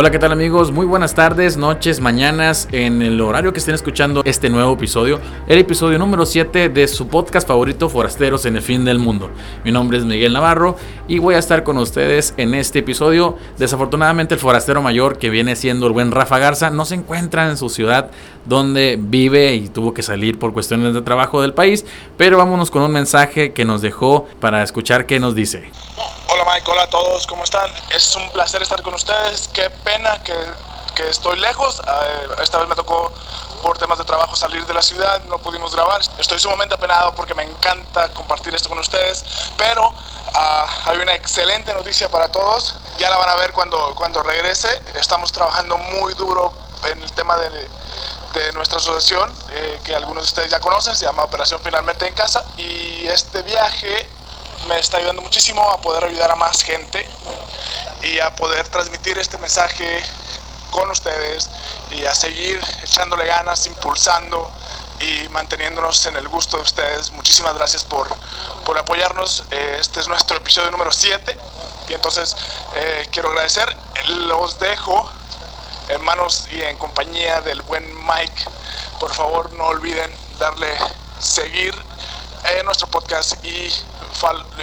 Hola, ¿qué tal amigos? Muy buenas tardes, noches, mañanas, en el horario que estén escuchando este nuevo episodio, el episodio número 7 de su podcast favorito Forasteros en el fin del mundo. Mi nombre es Miguel Navarro y voy a estar con ustedes en este episodio. Desafortunadamente el forastero mayor que viene siendo el buen Rafa Garza no se encuentra en su ciudad donde vive y tuvo que salir por cuestiones de trabajo del país, pero vámonos con un mensaje que nos dejó para escuchar qué nos dice. Hola Mike, hola a todos, ¿cómo están? Es un placer estar con ustedes. Qué pena que, que estoy lejos. Esta vez me tocó por temas de trabajo salir de la ciudad, no pudimos grabar. Estoy sumamente apenado porque me encanta compartir esto con ustedes, pero uh, hay una excelente noticia para todos. Ya la van a ver cuando, cuando regrese. Estamos trabajando muy duro en el tema de, de nuestra asociación, eh, que algunos de ustedes ya conocen, se llama Operación Finalmente en Casa. Y este viaje me está ayudando muchísimo a poder ayudar a más gente y a poder transmitir este mensaje con ustedes y a seguir echándole ganas, impulsando y manteniéndonos en el gusto de ustedes. Muchísimas gracias por, por apoyarnos. Eh, este es nuestro episodio número 7 y entonces eh, quiero agradecer. Los dejo en manos y en compañía del buen Mike. Por favor no olviden darle seguir en nuestro podcast y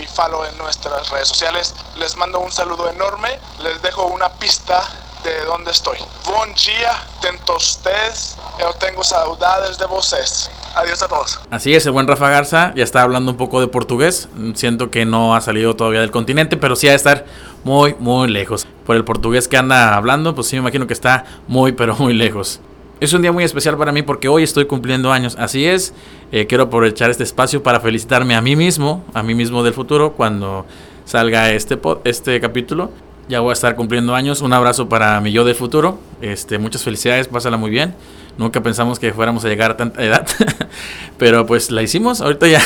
y follow en nuestras redes sociales. Les mando un saludo enorme. Les dejo una pista de dónde estoy. Buen día. Yo tengo saudades de voces. Adiós a todos. Así es, el buen Rafa Garza ya está hablando un poco de portugués. Siento que no ha salido todavía del continente, pero sí ha de estar muy, muy lejos. Por el portugués que anda hablando, pues sí me imagino que está muy, pero muy lejos. Es un día muy especial para mí porque hoy estoy cumpliendo años. Así es, eh, quiero aprovechar este espacio para felicitarme a mí mismo, a mí mismo del futuro, cuando salga este, este capítulo. Ya voy a estar cumpliendo años. Un abrazo para mi yo del futuro. Este, muchas felicidades, pásala muy bien. Nunca pensamos que fuéramos a llegar a tanta edad, pero pues la hicimos. Ahorita ya,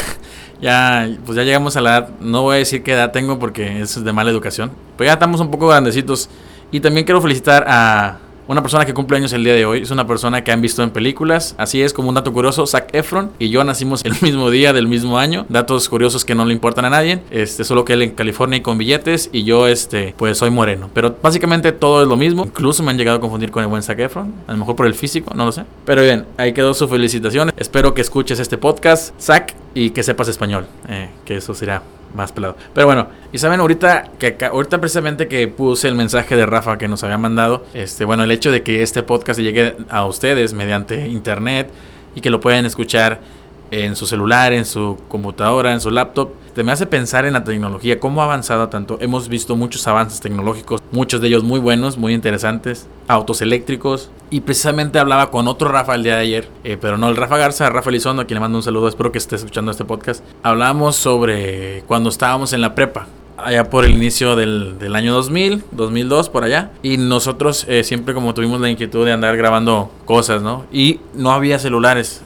ya, pues ya llegamos a la edad. No voy a decir qué edad tengo porque es de mala educación. Pero ya estamos un poco grandecitos. Y también quiero felicitar a una persona que cumple años el día de hoy es una persona que han visto en películas. Así es, como un dato curioso, Zac Efron y yo nacimos el mismo día del mismo año. Datos curiosos que no le importan a nadie. Este, solo que él en California y con billetes y yo, este, pues soy moreno. Pero básicamente todo es lo mismo. Incluso me han llegado a confundir con el buen Zac Efron. A lo mejor por el físico, no lo sé. Pero bien, ahí quedó su felicitación. Espero que escuches este podcast, Zac, y que sepas español. Eh, que eso será más pelado. Pero bueno, y saben, ahorita, que ahorita precisamente que puse el mensaje de Rafa que nos había mandado, este, bueno, el hecho de que este podcast llegue a ustedes mediante internet y que lo pueden escuchar en su celular, en su computadora, en su laptop, te me hace pensar en la tecnología, cómo ha avanzado tanto. Hemos visto muchos avances tecnológicos, muchos de ellos muy buenos, muy interesantes, autos eléctricos. Y precisamente hablaba con otro Rafa el día de ayer, eh, pero no el Rafa Garza, Rafa Elizondo, a quien le mando un saludo, espero que esté escuchando este podcast. Hablábamos sobre cuando estábamos en la prepa, allá por el inicio del, del, año 2000, 2002, por allá. Y nosotros eh, siempre como tuvimos la inquietud de andar grabando cosas, ¿no? Y no había celulares.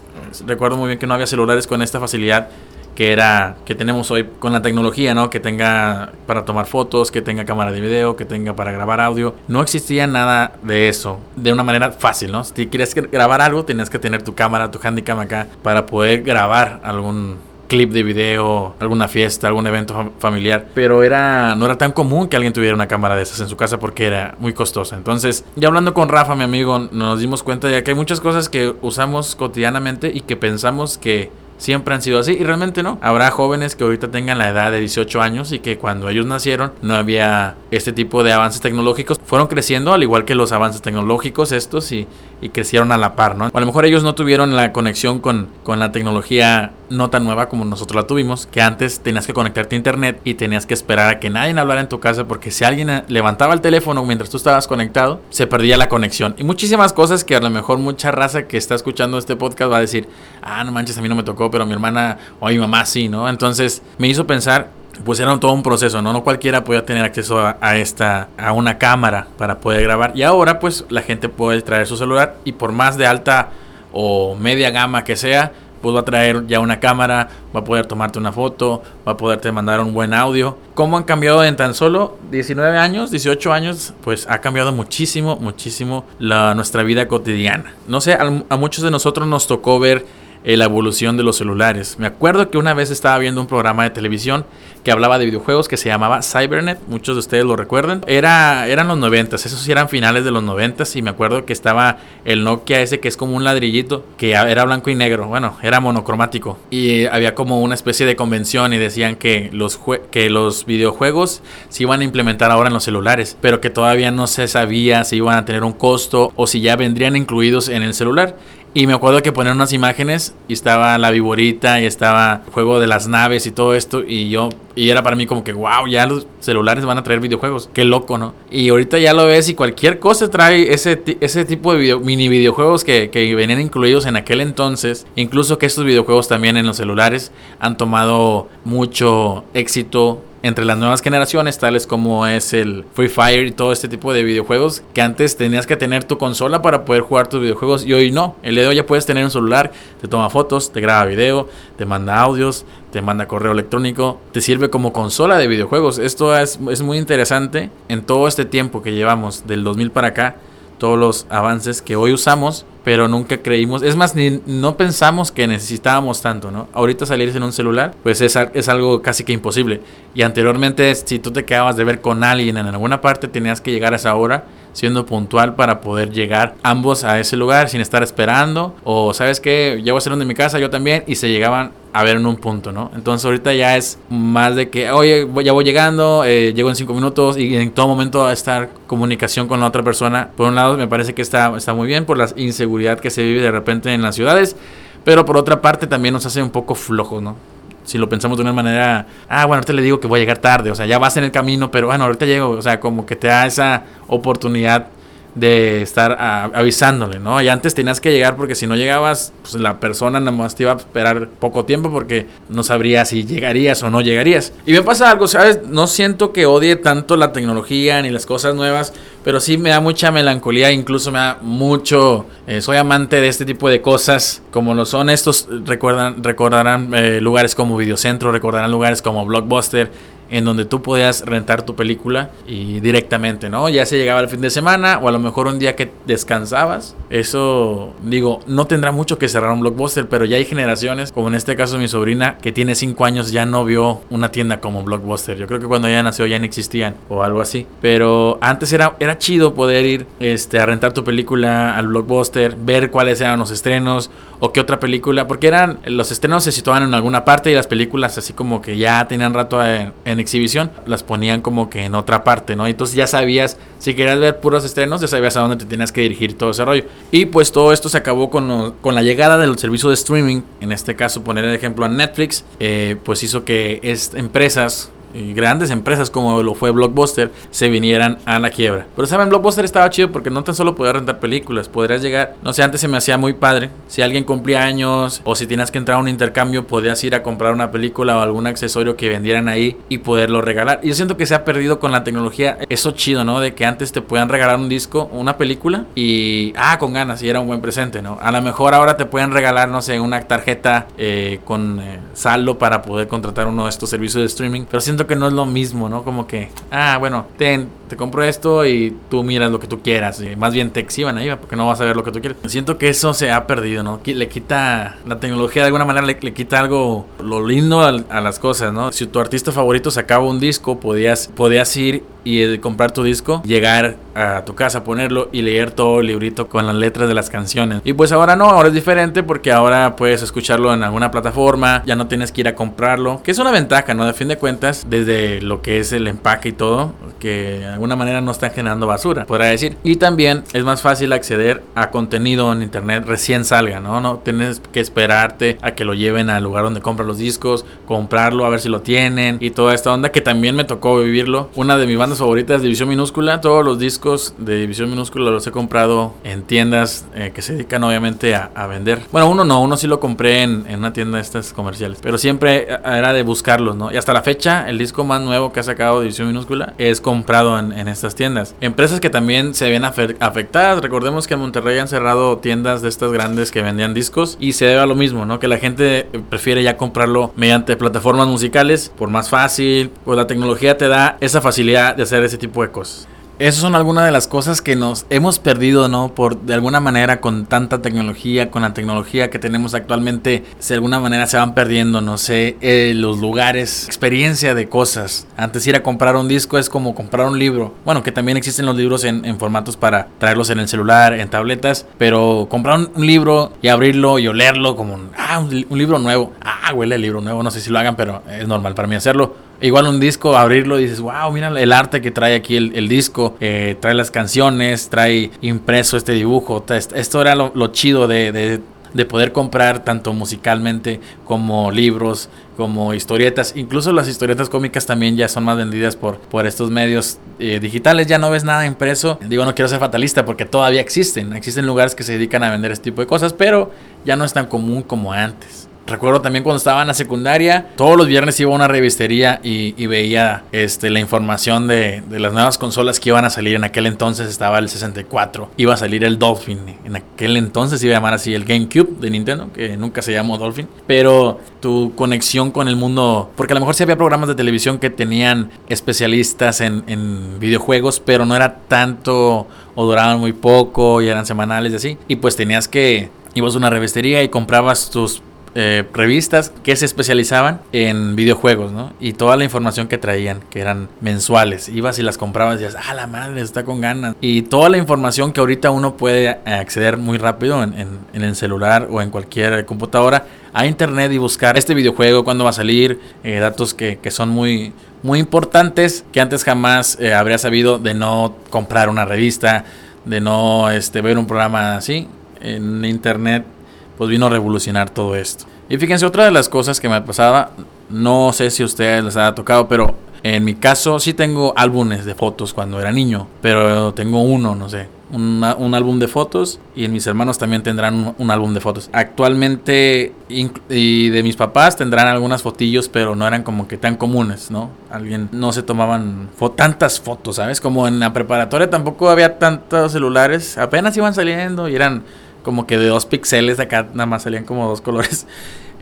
Recuerdo muy bien que no había celulares con esta facilidad que era que tenemos hoy con la tecnología, ¿no? Que tenga para tomar fotos, que tenga cámara de video, que tenga para grabar audio. No existía nada de eso de una manera fácil, ¿no? Si quieres grabar algo, tenías que tener tu cámara, tu handicam acá para poder grabar algún clip de video, alguna fiesta, algún evento familiar, pero era no era tan común que alguien tuviera una cámara de esas en su casa porque era muy costosa. Entonces, ya hablando con Rafa, mi amigo, nos dimos cuenta de que hay muchas cosas que usamos cotidianamente y que pensamos que siempre han sido así y realmente no. Habrá jóvenes que ahorita tengan la edad de 18 años y que cuando ellos nacieron no había este tipo de avances tecnológicos. Fueron creciendo al igual que los avances tecnológicos estos y, y crecieron a la par, ¿no? a lo mejor ellos no tuvieron la conexión con, con la tecnología no tan nueva como nosotros la tuvimos, que antes tenías que conectarte a internet y tenías que esperar a que nadie hablara en tu casa porque si alguien levantaba el teléfono mientras tú estabas conectado, se perdía la conexión. Y muchísimas cosas que a lo mejor mucha raza que está escuchando este podcast va a decir, ah, no manches, a mí no me tocó, pero mi hermana o mi mamá sí, ¿no? Entonces me hizo pensar pues era todo un proceso, ¿no? No cualquiera podía tener acceso a, esta, a una cámara para poder grabar. Y ahora, pues, la gente puede traer su celular y por más de alta o media gama que sea, pues va a traer ya una cámara, va a poder tomarte una foto, va a poderte mandar un buen audio. ¿Cómo han cambiado en tan solo 19 años, 18 años? Pues ha cambiado muchísimo, muchísimo la, nuestra vida cotidiana. No sé, a, muchos de nosotros nos tocó ver la evolución de los celulares. Me acuerdo que una vez estaba viendo un programa de televisión que hablaba de videojuegos que se llamaba Cybernet, muchos de ustedes lo recuerdan. Era, eran los 90, esos sí eran finales de los 90 y me acuerdo que estaba el Nokia ese que es como un ladrillito, que era blanco y negro, bueno, era monocromático. Y había como una especie de convención y decían que los, que los videojuegos se iban a implementar ahora en los celulares, pero que todavía no se sabía si iban a tener un costo o si ya vendrían incluidos en el celular. Y me acuerdo que poner unas imágenes y estaba la viborita y estaba el juego de las naves y todo esto. Y yo, y era para mí como que, wow, ya los celulares van a traer videojuegos. Qué loco, ¿no? Y ahorita ya lo ves y cualquier cosa trae ese, ese tipo de mini videojuegos que, que venían incluidos en aquel entonces. Incluso que estos videojuegos también en los celulares han tomado mucho éxito entre las nuevas generaciones, tales como es el Free Fire y todo este tipo de videojuegos, que antes tenías que tener tu consola para poder jugar tus videojuegos y hoy no. El hoy ya puedes tener un celular, te toma fotos, te graba video, te manda audios, te manda correo electrónico, te sirve como consola de videojuegos. Esto es, es muy interesante en todo este tiempo que llevamos, del 2000 para acá, todos los avances que hoy usamos pero nunca creímos, es más, ni, no pensamos que necesitábamos tanto, ¿no? Ahorita salirse en un celular, pues es, es algo casi que imposible. Y anteriormente, si tú te quedabas de ver con alguien en alguna parte, tenías que llegar a esa hora siendo puntual para poder llegar ambos a ese lugar sin estar esperando. O sabes que llego a ser de mi casa, yo también, y se llegaban a ver en un punto, ¿no? Entonces ahorita ya es más de que, oye, ya voy llegando, eh, llego en cinco minutos y en todo momento estar comunicación con la otra persona. Por un lado me parece que está, está muy bien por la inseguridad que se vive de repente en las ciudades, pero por otra parte también nos hace un poco flojos, ¿no? Si lo pensamos de una manera, ah, bueno, ahorita le digo que voy a llegar tarde, o sea, ya vas en el camino, pero bueno, ahorita llego, o sea, como que te da esa oportunidad de estar avisándole, ¿no? Y antes tenías que llegar porque si no llegabas, pues la persona nada más te iba a esperar poco tiempo porque no sabría si llegarías o no llegarías. Y me pasa algo, ¿sabes? No siento que odie tanto la tecnología ni las cosas nuevas, pero sí me da mucha melancolía, incluso me da mucho... Eh, soy amante de este tipo de cosas, como lo son estos, recuerdan, recordarán eh, lugares como Videocentro, recordarán lugares como Blockbuster en donde tú podías rentar tu película y directamente, ¿no? Ya se llegaba el fin de semana o a lo mejor un día que descansabas. Eso, digo, no tendrá mucho que cerrar un blockbuster, pero ya hay generaciones, como en este caso mi sobrina, que tiene 5 años, ya no vio una tienda como blockbuster. Yo creo que cuando ella nació ya no existían o algo así. Pero antes era, era chido poder ir este, a rentar tu película al blockbuster, ver cuáles eran los estrenos o qué otra película, porque eran los estrenos se situaban en alguna parte y las películas así como que ya tenían rato en, en exhibición, las ponían como que en otra parte, ¿no? Entonces ya sabías, si querías ver puros estrenos, ya sabías a dónde te tenías que dirigir todo ese rollo. Y pues todo esto se acabó con, con la llegada del servicio de streaming, en este caso poner el ejemplo a Netflix, eh, pues hizo que es, empresas grandes empresas como lo fue Blockbuster se vinieran a la quiebra. Pero saben, Blockbuster estaba chido porque no tan solo podías rentar películas, podrías llegar, no sé, antes se me hacía muy padre, si alguien cumplía años o si tienes que entrar a un intercambio, podías ir a comprar una película o algún accesorio que vendieran ahí y poderlo regalar. Y yo siento que se ha perdido con la tecnología eso chido, ¿no? De que antes te puedan regalar un disco, una película y, ah, con ganas, y era un buen presente, ¿no? A lo mejor ahora te pueden regalar, no sé, una tarjeta eh, con eh, saldo para poder contratar uno de estos servicios de streaming, pero siento que no es lo mismo, ¿no? Como que, ah, bueno, ten, te compro esto y tú miras lo que tú quieras. Más bien te exhiban ahí, porque no vas a ver lo que tú quieres. Siento que eso se ha perdido, ¿no? Le quita, la tecnología de alguna manera le, quita algo, lo lindo a, las cosas, ¿no? Si tu artista favorito sacaba un disco, podías, podías ir y comprar tu disco, llegar a tu casa, ponerlo y leer todo el librito con las letras de las canciones. Y pues ahora no, ahora es diferente porque ahora puedes escucharlo en alguna plataforma, ya no tienes que ir a comprarlo, que es una ventaja, ¿no? De fin de cuentas, desde lo que es el empaque y todo, que de alguna manera no están generando basura, podrá decir. Y también es más fácil acceder a contenido en internet recién salga, ¿no? No tienes que esperarte a que lo lleven al lugar donde compran los discos, comprarlo, a ver si lo tienen y toda esta onda que también me tocó vivirlo. Una de mis bandas favoritas, División Minúscula, todos los discos de División Minúscula los he comprado en tiendas eh, que se dedican obviamente a, vender. Bueno, uno no, uno sí lo compré en, en una tienda de estas comerciales, pero siempre era de buscarlos, ¿no? Y hasta la fecha, el disco más nuevo que ha sacado División Minúscula es comprado en, en estas tiendas. Empresas que también se ven afectadas. Recordemos que en Monterrey han cerrado tiendas de estas grandes que vendían discos y se debe a lo mismo, ¿no? Que la gente prefiere ya comprarlo mediante plataformas musicales por más fácil, pues la tecnología te da esa facilidad de hacer ese tipo de cosas. Esas son algunas de las cosas que nos hemos perdido, ¿no? Por de alguna manera con tanta tecnología, con la tecnología que tenemos actualmente, de alguna manera se van perdiendo, no sé, eh, los lugares, experiencia de cosas. Antes ir a comprar un disco es como comprar un libro. Bueno, que también existen los libros en, formatos para traerlos en el celular, en tabletas, pero comprar un, libro y abrirlo y olerlo como un, ah, un, libro nuevo. Ah, huele el libro nuevo, no sé si lo hagan, pero es normal para mí hacerlo Igual un disco, abrirlo y dices, wow, mira el arte que trae aquí el, disco, eh, trae las canciones, trae impreso este dibujo. Esto era lo, chido de, poder comprar tanto musicalmente como libros, como historietas. Incluso las historietas cómicas también ya son más vendidas por, por estos medios eh, digitales. Ya no ves nada impreso. Digo, no quiero ser fatalista porque todavía existen. Existen lugares que se dedican a vender este tipo de cosas, pero ya no es tan común como antes. Recuerdo también cuando estaba en la secundaria, todos los viernes iba a una revistería y, veía este, la información de, las nuevas consolas que iban a salir. En aquel entonces estaba el 64, iba a salir el Dolphin. En aquel entonces iba a llamar así el GameCube de Nintendo, que nunca se llamó Dolphin. Pero tu conexión con el mundo, porque a lo mejor sí había programas de televisión que tenían especialistas en, en videojuegos, pero no era tanto o duraban muy poco y eran semanales y así. Y pues tenías que ibas a una revistería y comprabas tus eh, revistas que se especializaban en videojuegos, ¿no? Y toda la información que traían, que eran mensuales. Ibas y las comprabas y decías, ah, la madre, está con ganas. Y toda la información que ahorita uno puede acceder muy rápido en, el celular o en cualquier computadora a internet y buscar este videojuego, cuándo va a salir, eh, datos que, son muy, muy importantes que antes jamás eh, habría sabido de no comprar una revista, de no este, ver un programa así. En internet pues vino a revolucionar todo esto. Y fíjense, otra de las cosas que me pasaba, no sé si a ustedes les ha tocado, pero en mi caso sí tengo álbumes de fotos cuando era niño, pero tengo uno, no sé, un, álbum de fotos y en mis hermanos también tendrán un, álbum de fotos. Actualmente y de mis papás tendrán algunas fotillos, pero no eran como que tan comunes, ¿no? Alguien no se tomaban tantas fotos, ¿sabes? Como en la preparatoria tampoco había tantos celulares, apenas iban saliendo y eran como que de dos píxeles, acá nada más salían como dos colores.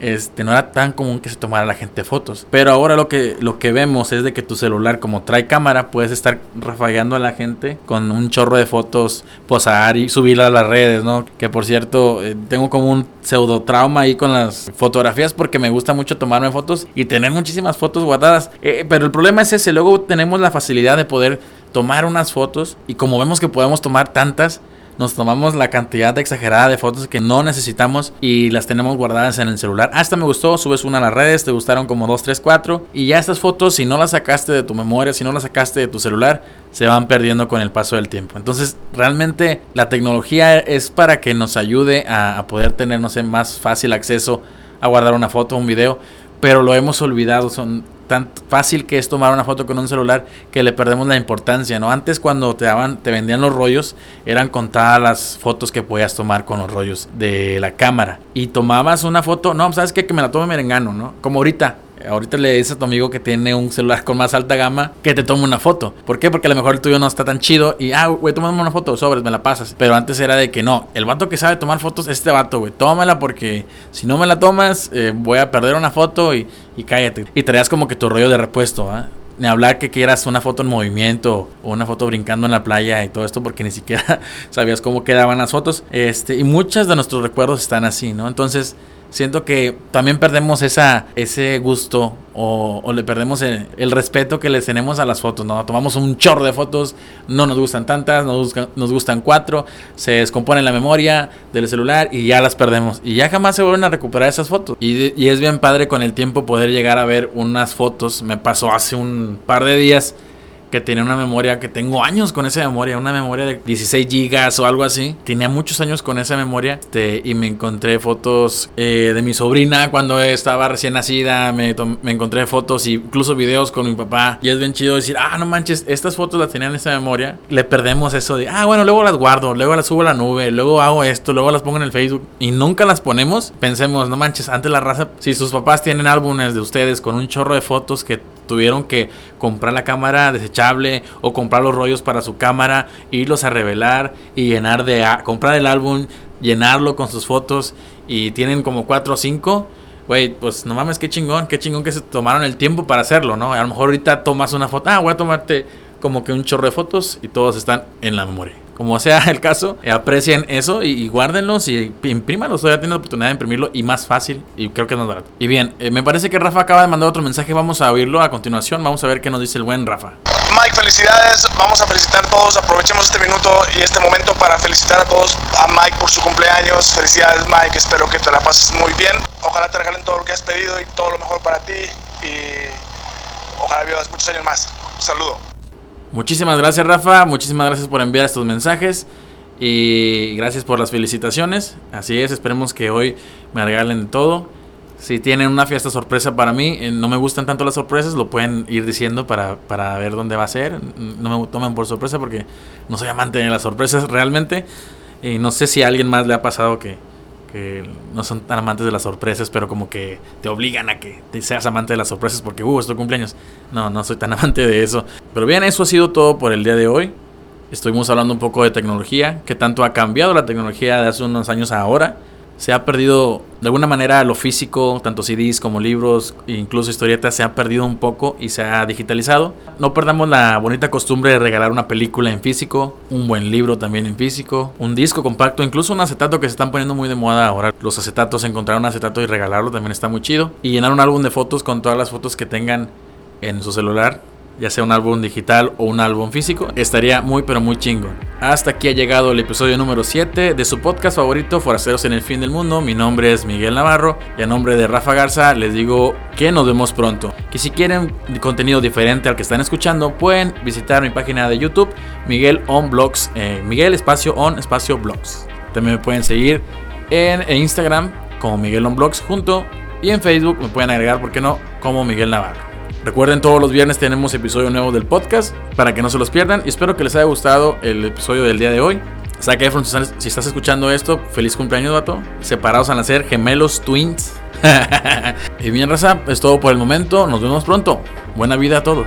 Este, no era tan común que se tomara la gente fotos. Pero ahora lo que, lo que vemos es de que tu celular, como trae cámara, puedes estar rafagando a la gente con un chorro de fotos, posar y subirla a las redes, ¿no? Que por cierto, eh, tengo como un pseudo trauma ahí con las fotografías porque me gusta mucho tomarme fotos y tener muchísimas fotos guardadas. Eh, pero el problema es ese, luego tenemos la facilidad de poder tomar unas fotos y como vemos que podemos tomar tantas, nos tomamos la cantidad exagerada de fotos que no necesitamos y las tenemos guardadas en el celular. Hasta me gustó, subes una a las redes, te gustaron como 2, 3, 4 y ya estas fotos, si no las sacaste de tu memoria, si no las sacaste de tu celular, se van perdiendo con el paso del tiempo. Entonces, realmente la tecnología es para que nos ayude a, poder tener, no sé, más fácil acceso a guardar una foto, un video, pero lo hemos olvidado. Son tan fácil que es tomar una foto con un celular que le perdemos la importancia, ¿no? Antes cuando te daban, te vendían los rollos, eran contadas las fotos que podías tomar con los rollos de la cámara. Y tomabas una foto, no, ¿sabes qué? Que me la tome merengano, ¿no? Como ahorita, Ahorita le dices a tu amigo que tiene un celular con más alta gama que te tome una foto. ¿Por qué? Porque a lo mejor el tuyo no está tan chido y, ah, güey, tómame una foto, sobres, me la pasas. Pero antes era de que no, el vato que sabe tomar fotos es este vato, güey, tómala porque si no me la tomas, eh, voy a perder una foto y, y cállate. Y traías como que tu rollo de repuesto, ¿ah? Ni hablar que quieras una foto en movimiento o una foto brincando en la playa y todo esto porque ni siquiera sabías cómo quedaban las fotos. Este, y muchos de nuestros recuerdos están así, ¿no? Entonces, siento que también perdemos esa, ese gusto o, le perdemos el, respeto que le tenemos a las fotos, ¿no? Tomamos un chorro de fotos, no nos gustan tantas, nos, nos gustan cuatro, se descompone la memoria del celular y ya las perdemos. Y ya jamás se vuelven a recuperar esas fotos. Y, y es bien padre con el tiempo poder llegar a ver unas fotos. Me pasó hace un par de días que tenía una memoria que tengo años con esa memoria, una memoria de 16 gigas o algo así. Tenía muchos años con esa memoria este, y me encontré fotos eh, de mi sobrina cuando estaba recién nacida. Me, encontré fotos incluso videos con mi papá. Y es bien chido decir, ah, no manches, estas fotos las tenía en esa memoria. Le perdemos eso de, ah, bueno, luego las guardo, luego las subo a la nube, luego hago esto, luego las pongo en el Facebook y nunca las ponemos. Pensemos, no manches, antes la raza, si sus papás tienen álbumes de ustedes con un chorro de fotos que tuvieron que comprar la cámara desechable o comprar los rollos para su cámara, irlos a revelar y llenar de comprar el álbum, llenarlo con sus fotos y tienen como 4 o 5. Güey, pues no mames, qué chingón, qué chingón que se tomaron el tiempo para hacerlo, ¿no? A lo mejor ahorita tomas una foto, ah, voy a tomarte como que un chorro de fotos y todos están en la memoria. Como sea el caso, aprecien eso y, guárdenlos y imprímanlos. Todavía tienen la oportunidad de imprimirlo y más fácil y creo que es más barato. Y bien, eh, me parece que Rafa acaba de mandar otro mensaje. Vamos a oírlo a continuación. Vamos a ver qué nos dice el buen Rafa. Mike, felicidades. Vamos a felicitar a todos. Aprovechemos este minuto y este momento para felicitar a todos a Mike por su cumpleaños. Felicidades, Mike. Espero que te la pases muy bien. Ojalá te regalen todo lo que has pedido y todo lo mejor para ti. Y ojalá vivas muchos años más. Un saludo. Muchísimas gracias, Rafa. Muchísimas gracias por enviar estos mensajes. Y gracias por las felicitaciones. Así es, esperemos que hoy me regalen todo. Si tienen una fiesta sorpresa para mí, eh, no me gustan tanto las sorpresas, lo pueden ir diciendo para, para ver dónde va a ser. No me tomen por sorpresa porque no soy amante de las sorpresas realmente. Y no sé si a alguien más le ha pasado que, que no son tan amantes de las sorpresas, pero como que te obligan a que te seas amante de las sorpresas porque, uh, es cumpleaños. No, no soy tan amante de eso. Pero bien, eso ha sido todo por el día de hoy. Estuvimos hablando un poco de tecnología, que tanto ha cambiado la tecnología de hace unos años a ahora se ha perdido de alguna manera lo físico, tanto CDs como libros, incluso historietas, se ha perdido un poco y se ha digitalizado. No perdamos la bonita costumbre de regalar una película en físico, un buen libro también en físico, un disco compacto, incluso un acetato que se están poniendo muy de moda ahora. Los acetatos, encontrar un acetato y regalarlo también está muy chido. Y llenar un álbum de fotos con todas las fotos que tengan en su celular ya sea un álbum digital o un álbum físico, estaría muy pero muy chingo. Hasta aquí ha llegado el episodio número 7 de su podcast favorito, Forasteros en el Fin del Mundo. Mi nombre es Miguel Navarro y a nombre de Rafa Garza les digo que nos vemos pronto. Que si quieren contenido diferente al que están escuchando, pueden visitar mi página de YouTube, Miguel On Blogs, eh, Miguel espacio On espacio Blogs. También me pueden seguir en, Instagram como Miguel On Blogs junto y en Facebook me pueden agregar, ¿por qué no?, como Miguel Navarro. Recuerden, todos los viernes tenemos episodio nuevo del podcast para que no se los pierdan. Y espero que les haya gustado el episodio del día de hoy. Zac Efron, si estás escuchando esto, feliz cumpleaños, vato. Separados a nacer, gemelos, twins. y bien, raza, es todo por el momento. Nos vemos pronto. Buena vida a todos.